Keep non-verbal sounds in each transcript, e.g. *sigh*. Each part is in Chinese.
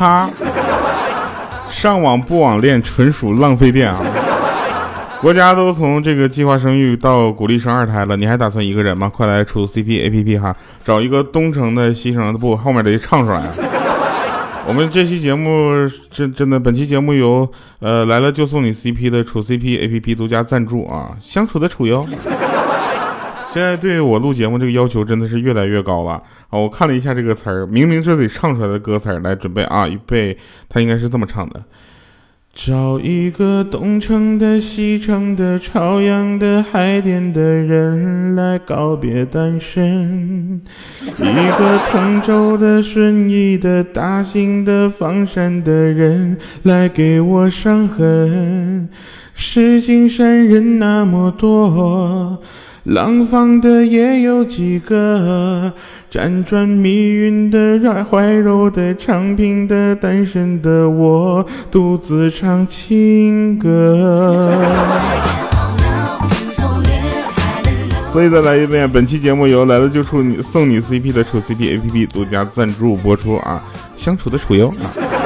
他，上网不网恋纯属浪费电啊！国家都从这个计划生育到鼓励生二胎了，你还打算一个人吗？快来出 CP APP 哈，找一个东城的西城的不，后面得唱出来。我们这期节目真真的，本期节目由呃来了就送你 CP 的处 CP APP 独家赞助啊，相处的处哟。现在对我录节目这个要求真的是越来越高了啊！我看了一下这个词儿，明明这得唱出来的歌词儿，来准备啊，预备，它应该是这么唱的。找一个东城的、西城的、朝阳的、海淀的人来告别单身；一个通州的、顺义的、大兴的、房山的人来给我伤痕。石景山人那么多。廊坊的也有几个，辗转密云的、怀柔的、昌平的、单身的我，独自唱情歌。所以再来一遍，本期节目由来了就处你送你 CP 的处 CP APP 独家赞助播出啊，相处的处哟啊。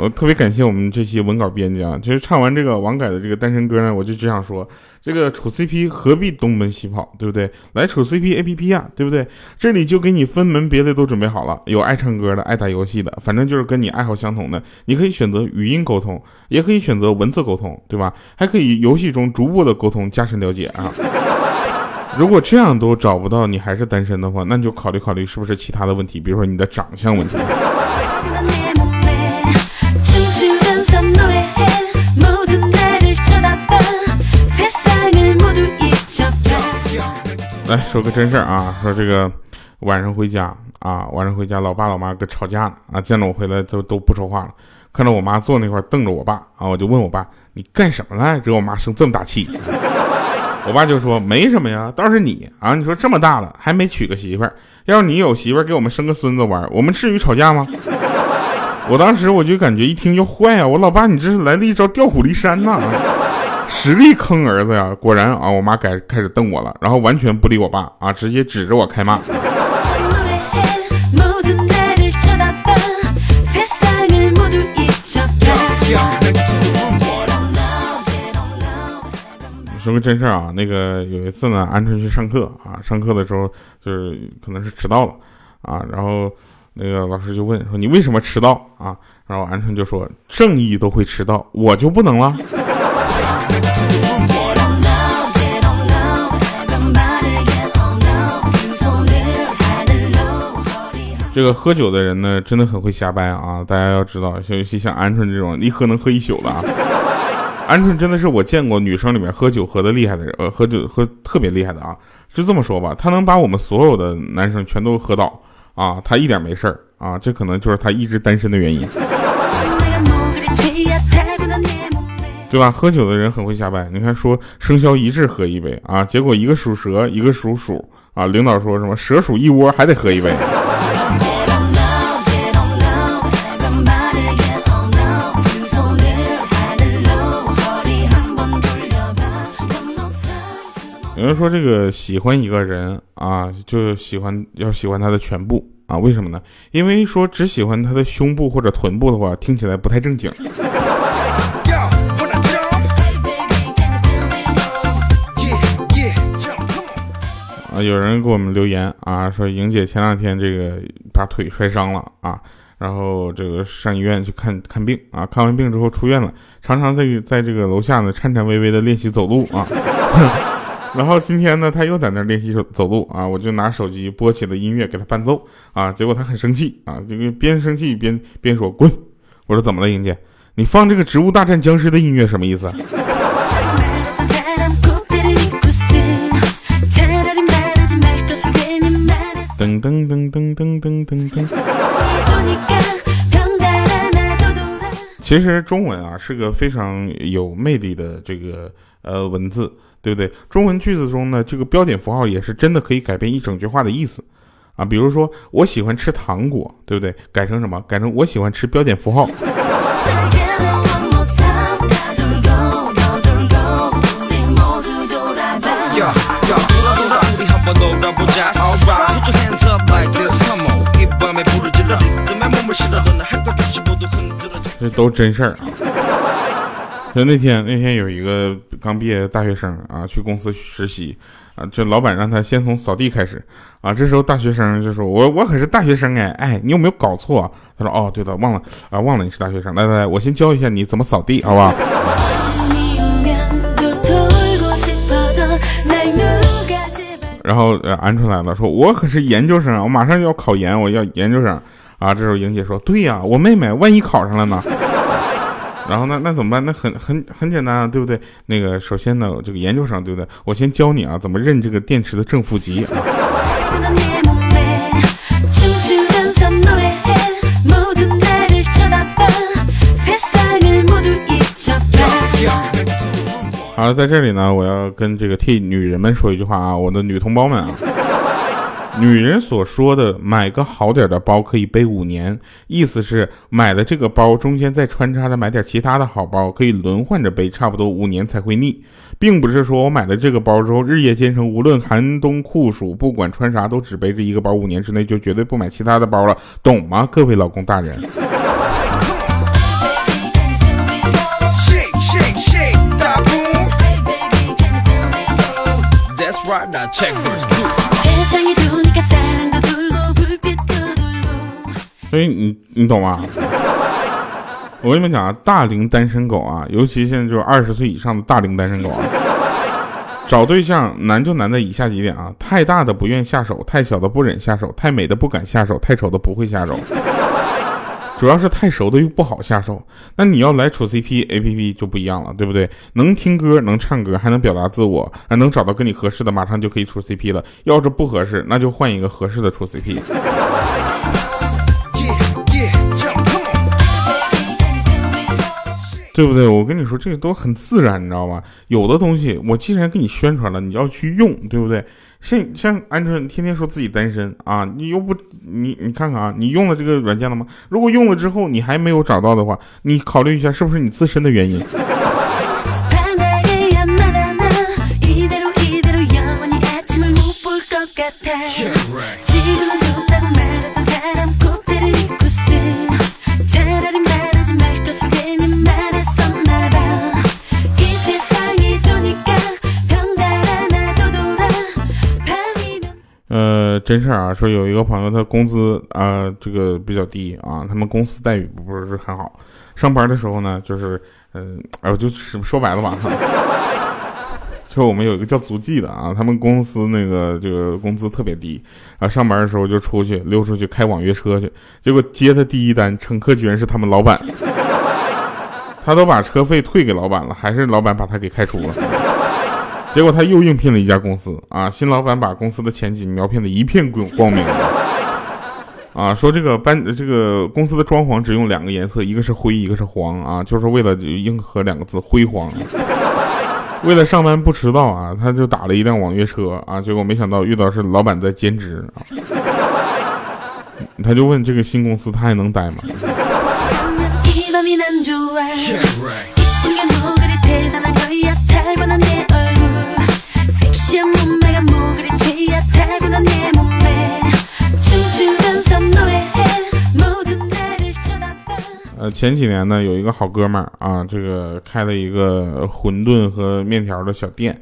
我特别感谢我们这期文稿编辑啊！其实唱完这个王改的这个单身歌呢，我就只想说，这个处 CP 何必东奔西跑，对不对？来处 CP APP 啊，对不对？这里就给你分门别类都准备好了，有爱唱歌的，爱打游戏的，反正就是跟你爱好相同的，你可以选择语音沟通，也可以选择文字沟通，对吧？还可以游戏中逐步的沟通，加深了解啊！如果这样都找不到你还是单身的话，那你就考虑考虑是不是其他的问题，比如说你的长相问题。来说个真事儿啊，说这个晚上回家啊，晚上回家，老爸老妈搁吵架呢啊，见了我回来都都不说话了，看着我妈坐那块瞪着我爸啊，我就问我爸，你干什么了，惹我妈生这么大气？*laughs* 我爸就说没什么呀，倒是你啊，你说这么大了还没娶个媳妇儿，要是你有媳妇儿给我们生个孙子玩，我们至于吵架吗？我当时我就感觉一听就坏啊，我老爸你这是来了一招调虎离山呐。实力坑儿子呀！果然啊，我妈改开始瞪我了，然后完全不理我爸啊，直接指着我开骂。说个真事儿啊，那个有一次呢，鹌鹑去上课啊，上课的时候就是可能是迟到了啊，然后那个老师就问说你为什么迟到啊？然后鹌鹑就说正义都会迟到，我就不能了。这个喝酒的人呢，真的很会瞎掰啊！大家要知道，尤其像鹌鹑这种，一喝能喝一宿的啊。*laughs* 鹌鹑真的是我见过女生里面喝酒喝的厉害的人，呃，喝酒喝特别厉害的啊！就这么说吧，他能把我们所有的男生全都喝倒啊，他一点没事儿啊，这可能就是他一直单身的原因。对吧？喝酒的人很会瞎掰。你看，说生肖一致喝一杯啊，结果一个属蛇，一个属鼠啊。领导说什么蛇鼠一窝，还得喝一杯。有人说，这个喜欢一个人啊，就喜欢要喜欢他的全部啊？为什么呢？因为说只喜欢他的胸部或者臀部的话，听起来不太正经。啊有人给我们留言啊，说莹姐前两天这个把腿摔伤了啊，然后这个上医院去看看病啊，看完病之后出院了，常常在在这个楼下呢颤颤巍巍的练习走路啊，*laughs* 然后今天呢他又在那练习走走路啊，我就拿手机播起了音乐给他伴奏啊，结果他很生气啊，这个边生气边边说滚，我说怎么了莹姐，你放这个植物大战僵尸的音乐什么意思？噔噔噔噔噔噔噔噔。其实中文啊是个非常有魅力的这个呃文字，对不对？中文句子中呢，这个标点符号也是真的可以改变一整句话的意思啊。比如说，我喜欢吃糖果，对不对？改成什么？改成我喜欢吃标点符号。这都真事儿啊。就那天那天有一个刚毕业的大学生啊，去公司实习啊，这老板让他先从扫地开始啊。这时候大学生就说：“我我可是大学生哎哎，你有没有搞错？”啊他说：“哦，对的，忘了啊，忘了你是大学生。来来来，我先教一下你怎么扫地，好不好？”然后呃，安出来了，说：“我可是研究生，我马上就要考研，我要研究生啊。”这时候莹姐说：“对呀，我妹妹万一考上了呢？”然后那那怎么办？那很很很简单啊，对不对？那个首先呢，这个研究生对不对？我先教你啊，怎么认这个电池的正负极啊。好，在这里呢，我要跟这个替女人们说一句话啊，我的女同胞们啊。女人所说的买个好点的包可以背五年，意思是买的这个包中间再穿插着买点其他的好包，可以轮换着背，差不多五年才会腻，并不是说我买了这个包之后日夜兼程，无论寒冬酷暑，不管穿啥都只背着一个包，五年之内就绝对不买其他的包了，懂吗，各位老公大人？所以你你懂吗？*laughs* 我跟你们讲啊，大龄单身狗啊，尤其现在就是二十岁以上的大龄单身狗啊，找对象难就难在以下几点啊：太大的不愿下手，太小的不忍下手，太美的不敢下手，太丑的不会下手。主要是太熟的又不好下手。那你要来处 CP A P P 就不一样了，对不对？能听歌，能唱歌，还能表达自我，还能找到跟你合适的，马上就可以处 CP 了。要是不合适，那就换一个合适的处 CP。对不对？我跟你说，这个都很自然，你知道吧？有的东西我既然给你宣传了，你要去用，对不对？像像鹌鹑天天说自己单身啊，你又不你你看看啊，你用了这个软件了吗？如果用了之后你还没有找到的话，你考虑一下是不是你自身的原因。真事儿啊，说有一个朋友，他工资啊，这个比较低啊，他们公司待遇不是很好。上班的时候呢，就是，嗯，哎，我就是说白了吧，*laughs* 就我们有一个叫足迹的啊，他们公司那个这个工资特别低啊，上班的时候就出去溜出去开网约车去，结果接他第一单乘客居然是他们老板，他都把车费退给老板了，还是老板把他给开除了。结果他又应聘了一家公司啊，新老板把公司的前景描骗的一片光光明，啊，说这个班这个公司的装潢只用两个颜色，一个是灰，一个是黄啊，就是为了应和两个字辉煌。为了上班不迟到啊，他就打了一辆网约车啊，结果没想到遇到是老板在兼职啊，他就问这个新公司他还能待吗？呃，前几年呢，有一个好哥们儿啊，这个开了一个馄饨和面条的小店，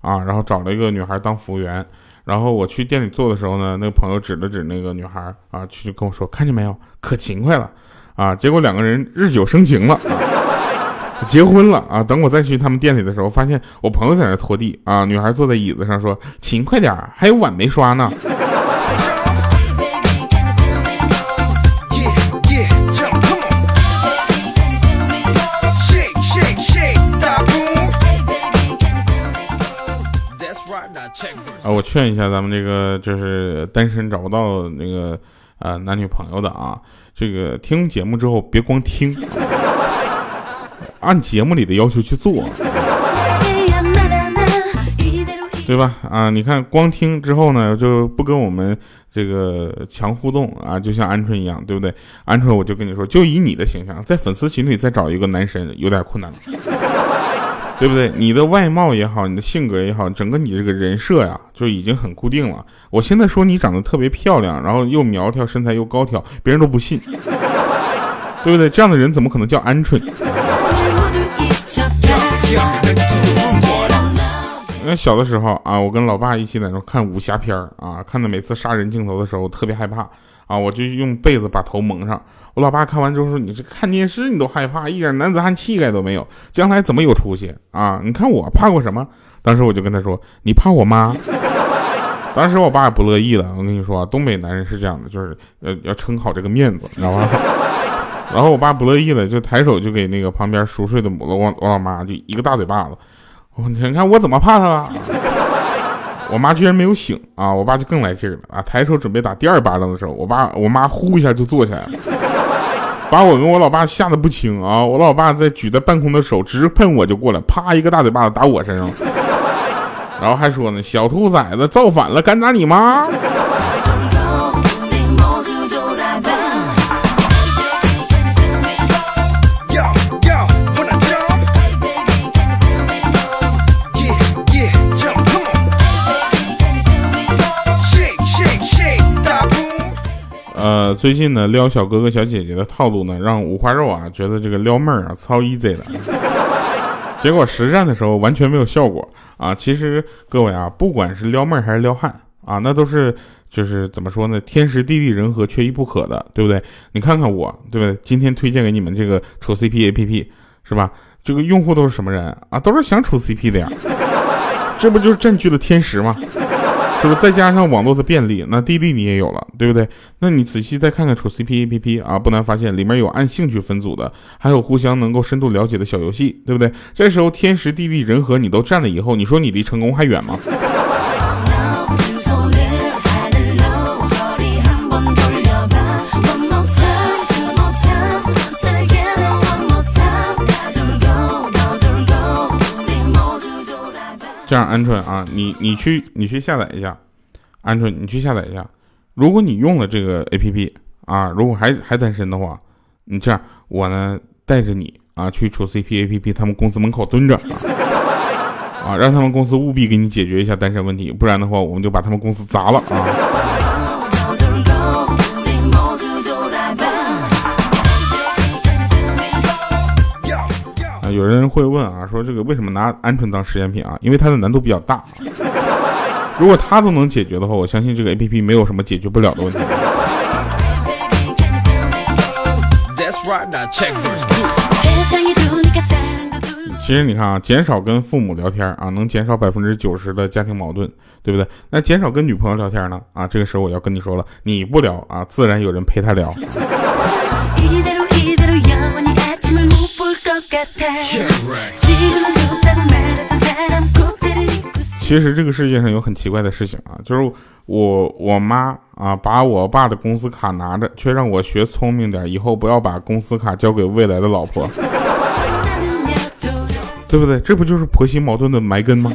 啊，然后找了一个女孩当服务员，然后我去店里做的时候呢，那个朋友指了指那个女孩，啊，去跟我说，看见没有，可勤快了，啊，结果两个人日久生情了。*laughs* 结婚了啊！等我再去他们店里的时候，发现我朋友在那拖地啊，女孩坐在椅子上说：“勤快点还有碗没刷呢。”啊，我劝一下咱们这个就是单身找不到那个呃男女朋友的啊，这个听节目之后别光听。*laughs* 按节目里的要求去做，对吧？啊，你看光听之后呢，就不跟我们这个强互动啊，就像鹌鹑一样，对不对？鹌鹑，我就跟你说，就以你的形象，在粉丝群里再找一个男神有点困难，对不对？你的外貌也好，你的性格也好，整个你这个人设呀，就已经很固定了。我现在说你长得特别漂亮，然后又苗条，身材又高挑，别人都不信。对不对？这样的人怎么可能叫鹌鹑？因为小的时候啊，我跟老爸一起在那看武侠片啊，看的每次杀人镜头的时候我特别害怕啊，我就用被子把头蒙上。我老爸看完之后说：“你这看电视你都害怕，一点男子汉气概都没有，将来怎么有出息啊？你看我怕过什么？”当时我就跟他说：“你怕我妈？” *laughs* 当时我爸也不乐意了。我跟你说，东北男人是这样的，就是呃要撑好这个面子，你知道吧？*laughs* 然后我爸不乐意了，就抬手就给那个旁边熟睡的我我我老妈就一个大嘴巴子。我你看我怎么怕他了？我妈居然没有醒啊！我爸就更来劲了啊！抬手准备打第二巴掌的时候，我爸我妈呼一下就坐起来了，把我跟我老爸吓得不轻啊！我老爸在举在半空的手直喷我就过来，啪一个大嘴巴子打我身上，*laughs* 然后还说呢：“小兔崽子造反了，敢打你妈！”呃，最近呢，撩小哥哥小姐姐的套路呢，让五花肉啊觉得这个撩妹儿啊超 easy 的，结果实战的时候完全没有效果啊。其实各位啊，不管是撩妹还是撩汉啊，那都是就是怎么说呢，天时地利人和缺一不可的，对不对？你看看我，对不对？今天推荐给你们这个处 CP APP 是吧？这个用户都是什么人啊？都是想处 CP 的呀，这不就是占据了天时吗？是不是再加上网络的便利，那滴滴你也有了，对不对？那你仔细再看看处 CP APP 啊，不难发现里面有按兴趣分组的，还有互相能够深度了解的小游戏，对不对？这时候天时地利人和你都占了以后，你说你离成功还远吗？这样，鹌鹑啊，你你去你去下载一下，鹌鹑你去下载一下。如果你用了这个 A P P 啊，如果还还单身的话，你这样我呢带着你啊去处 C P A P P 他们公司门口蹲着啊，让他们公司务必给你解决一下单身问题，不然的话我们就把他们公司砸了啊。有人会问啊，说这个为什么拿鹌鹑当实验品啊？因为它的难度比较大。如果它都能解决的话，我相信这个 A P P 没有什么解决不了的问题。其实你看啊，减少跟父母聊天啊，能减少百分之九十的家庭矛盾，对不对？那减少跟女朋友聊天呢？啊，这个时候我要跟你说了，你不聊啊，自然有人陪他聊。其实这个世界上有很奇怪的事情啊，就是我我妈啊把我爸的公司卡拿着，却让我学聪明点，以后不要把公司卡交给未来的老婆，对不对？这不就是婆媳矛盾的埋根吗？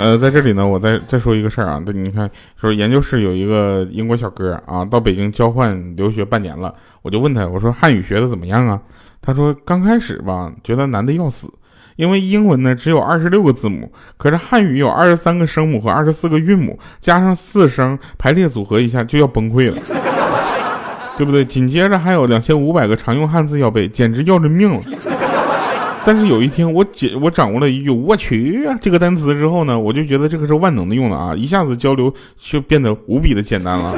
呃，在这里呢，我再再说一个事儿啊，你看，说研究室有一个英国小哥啊，到北京交换留学半年了，我就问他，我说汉语学的怎么样啊？他说刚开始吧，觉得难的要死，因为英文呢只有二十六个字母，可是汉语有二十三个声母和二十四个韵母，加上四声排列组合一下就要崩溃了，对不对？紧接着还有两千五百个常用汉字要背，简直要人命了。但是有一天，我解我掌握了一句“我去啊”这个单词之后呢，我就觉得这个是万能的用了啊，一下子交流就变得无比的简单了。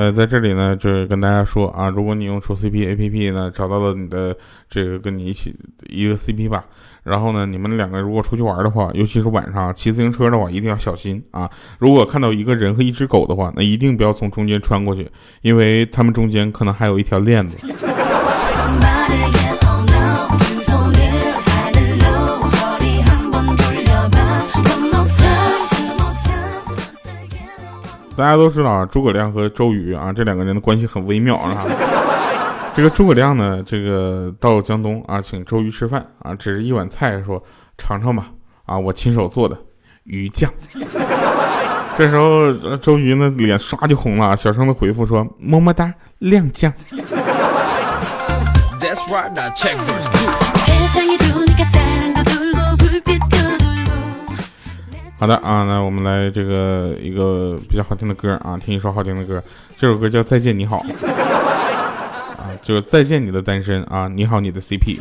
呃，在这里呢，就是跟大家说啊，如果你用处 CP A P P 呢，找到了你的这个跟你一起一个 CP 吧，然后呢，你们两个如果出去玩的话，尤其是晚上骑自行车的话，一定要小心啊！如果看到一个人和一只狗的话，那一定不要从中间穿过去，因为他们中间可能还有一条链子。大家都知道啊，诸葛亮和周瑜啊，这两个人的关系很微妙啊。这个诸葛亮呢，这个到江东啊，请周瑜吃饭啊，只是一碗菜，说尝尝吧，啊，我亲手做的。鱼酱。这时候周瑜呢脸唰就红了，小声的回复说：“么么哒，亮酱。”好的啊，那我们来这个一个比较好听的歌啊，听一首好听的歌，这首歌叫《再见你好》啊，就是再见你的单身啊，你好你的 CP。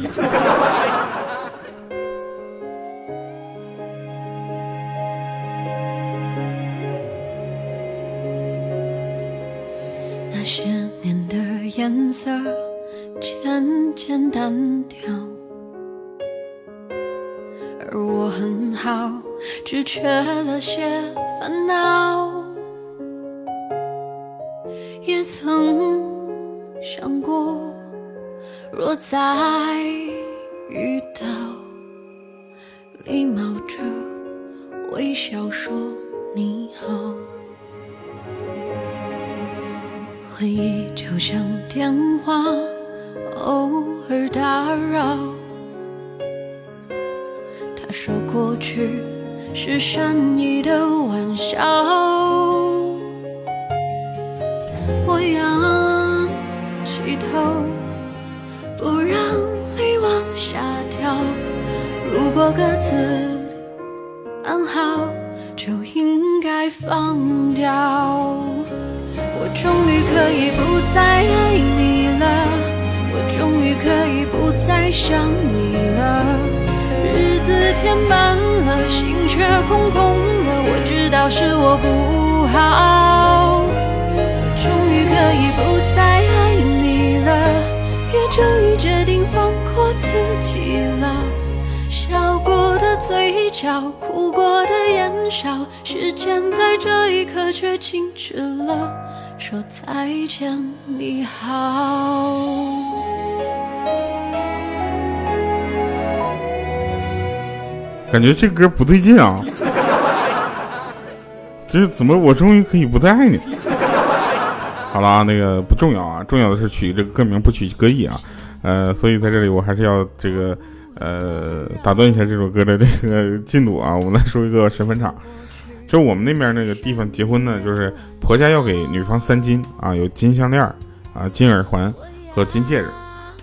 若再遇到，礼貌着微笑说你好。回忆就像电话，偶尔打扰。他说过去是善意的玩笑，我仰起头，我各自安好，就应该放掉。我终于可以不再爱你了，我终于可以不再想你了。日子填满了，心却空空的，我知道是我不好。我终于可以不再爱你了，也终于决定放过自己。嘴角，哭过的眼梢，时间在这一刻却静止了。说再见，你好。感觉这歌不对劲啊！这怎么？我终于可以不再爱你。好了啊，那个不重要啊，重要的是取这个歌名不取歌意啊。呃，所以在这里我还是要这个呃打断一下这首歌的这个进度啊。我们来说一个神坟场，就我们那边那个地方结婚呢，就是婆家要给女方三金啊，有金项链啊、金耳环和金戒指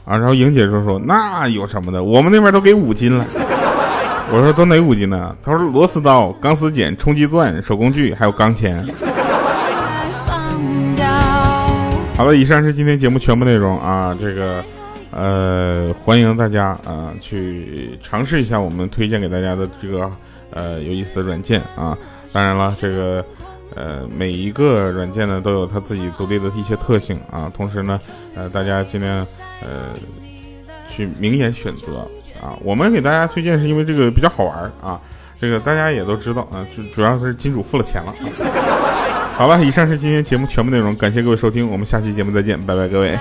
啊。然后莹姐就说：“那有什么的？我们那边都给五金了。*laughs* ”我说都哪五金呢？她说螺丝刀、钢丝剪、冲击钻、手工具，还有钢钳。*laughs* 好了，以上是今天节目全部内容啊。这个呃，欢迎大家啊去尝试一下我们推荐给大家的这个呃有意思的软件啊。当然了，这个呃每一个软件呢都有它自己独立的一些特性啊。同时呢，呃大家尽量呃去明眼选择。啊，我们给大家推荐是因为这个比较好玩啊，这个大家也都知道啊，就主要是金主付了钱了。*laughs* 好了，以上是今天节目全部内容，感谢各位收听，我们下期节目再见，拜拜，各位。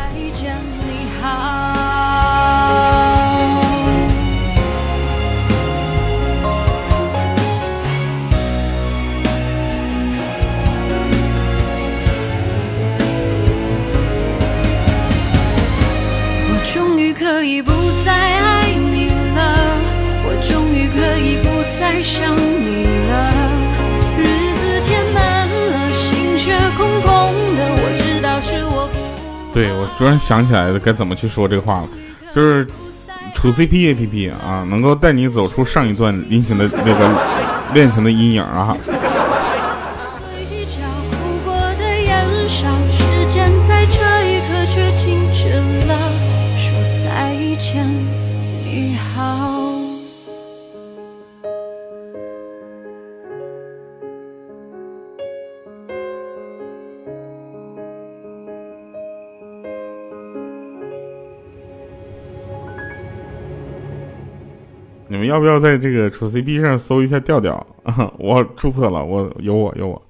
想你了。日子填满了，心却空空的，我知道是我不。对，我突然想起来了，该怎么去说这个话了，就是处 CP APP 啊，能够带你走出上一段恋情的那个恋情的阴影啊。嘴角哭过的眼梢，时间在这一刻却静止了，说再见，你好。们要不要在这个处 CP 上搜一下调调？*laughs* 我注册了，我有我有我。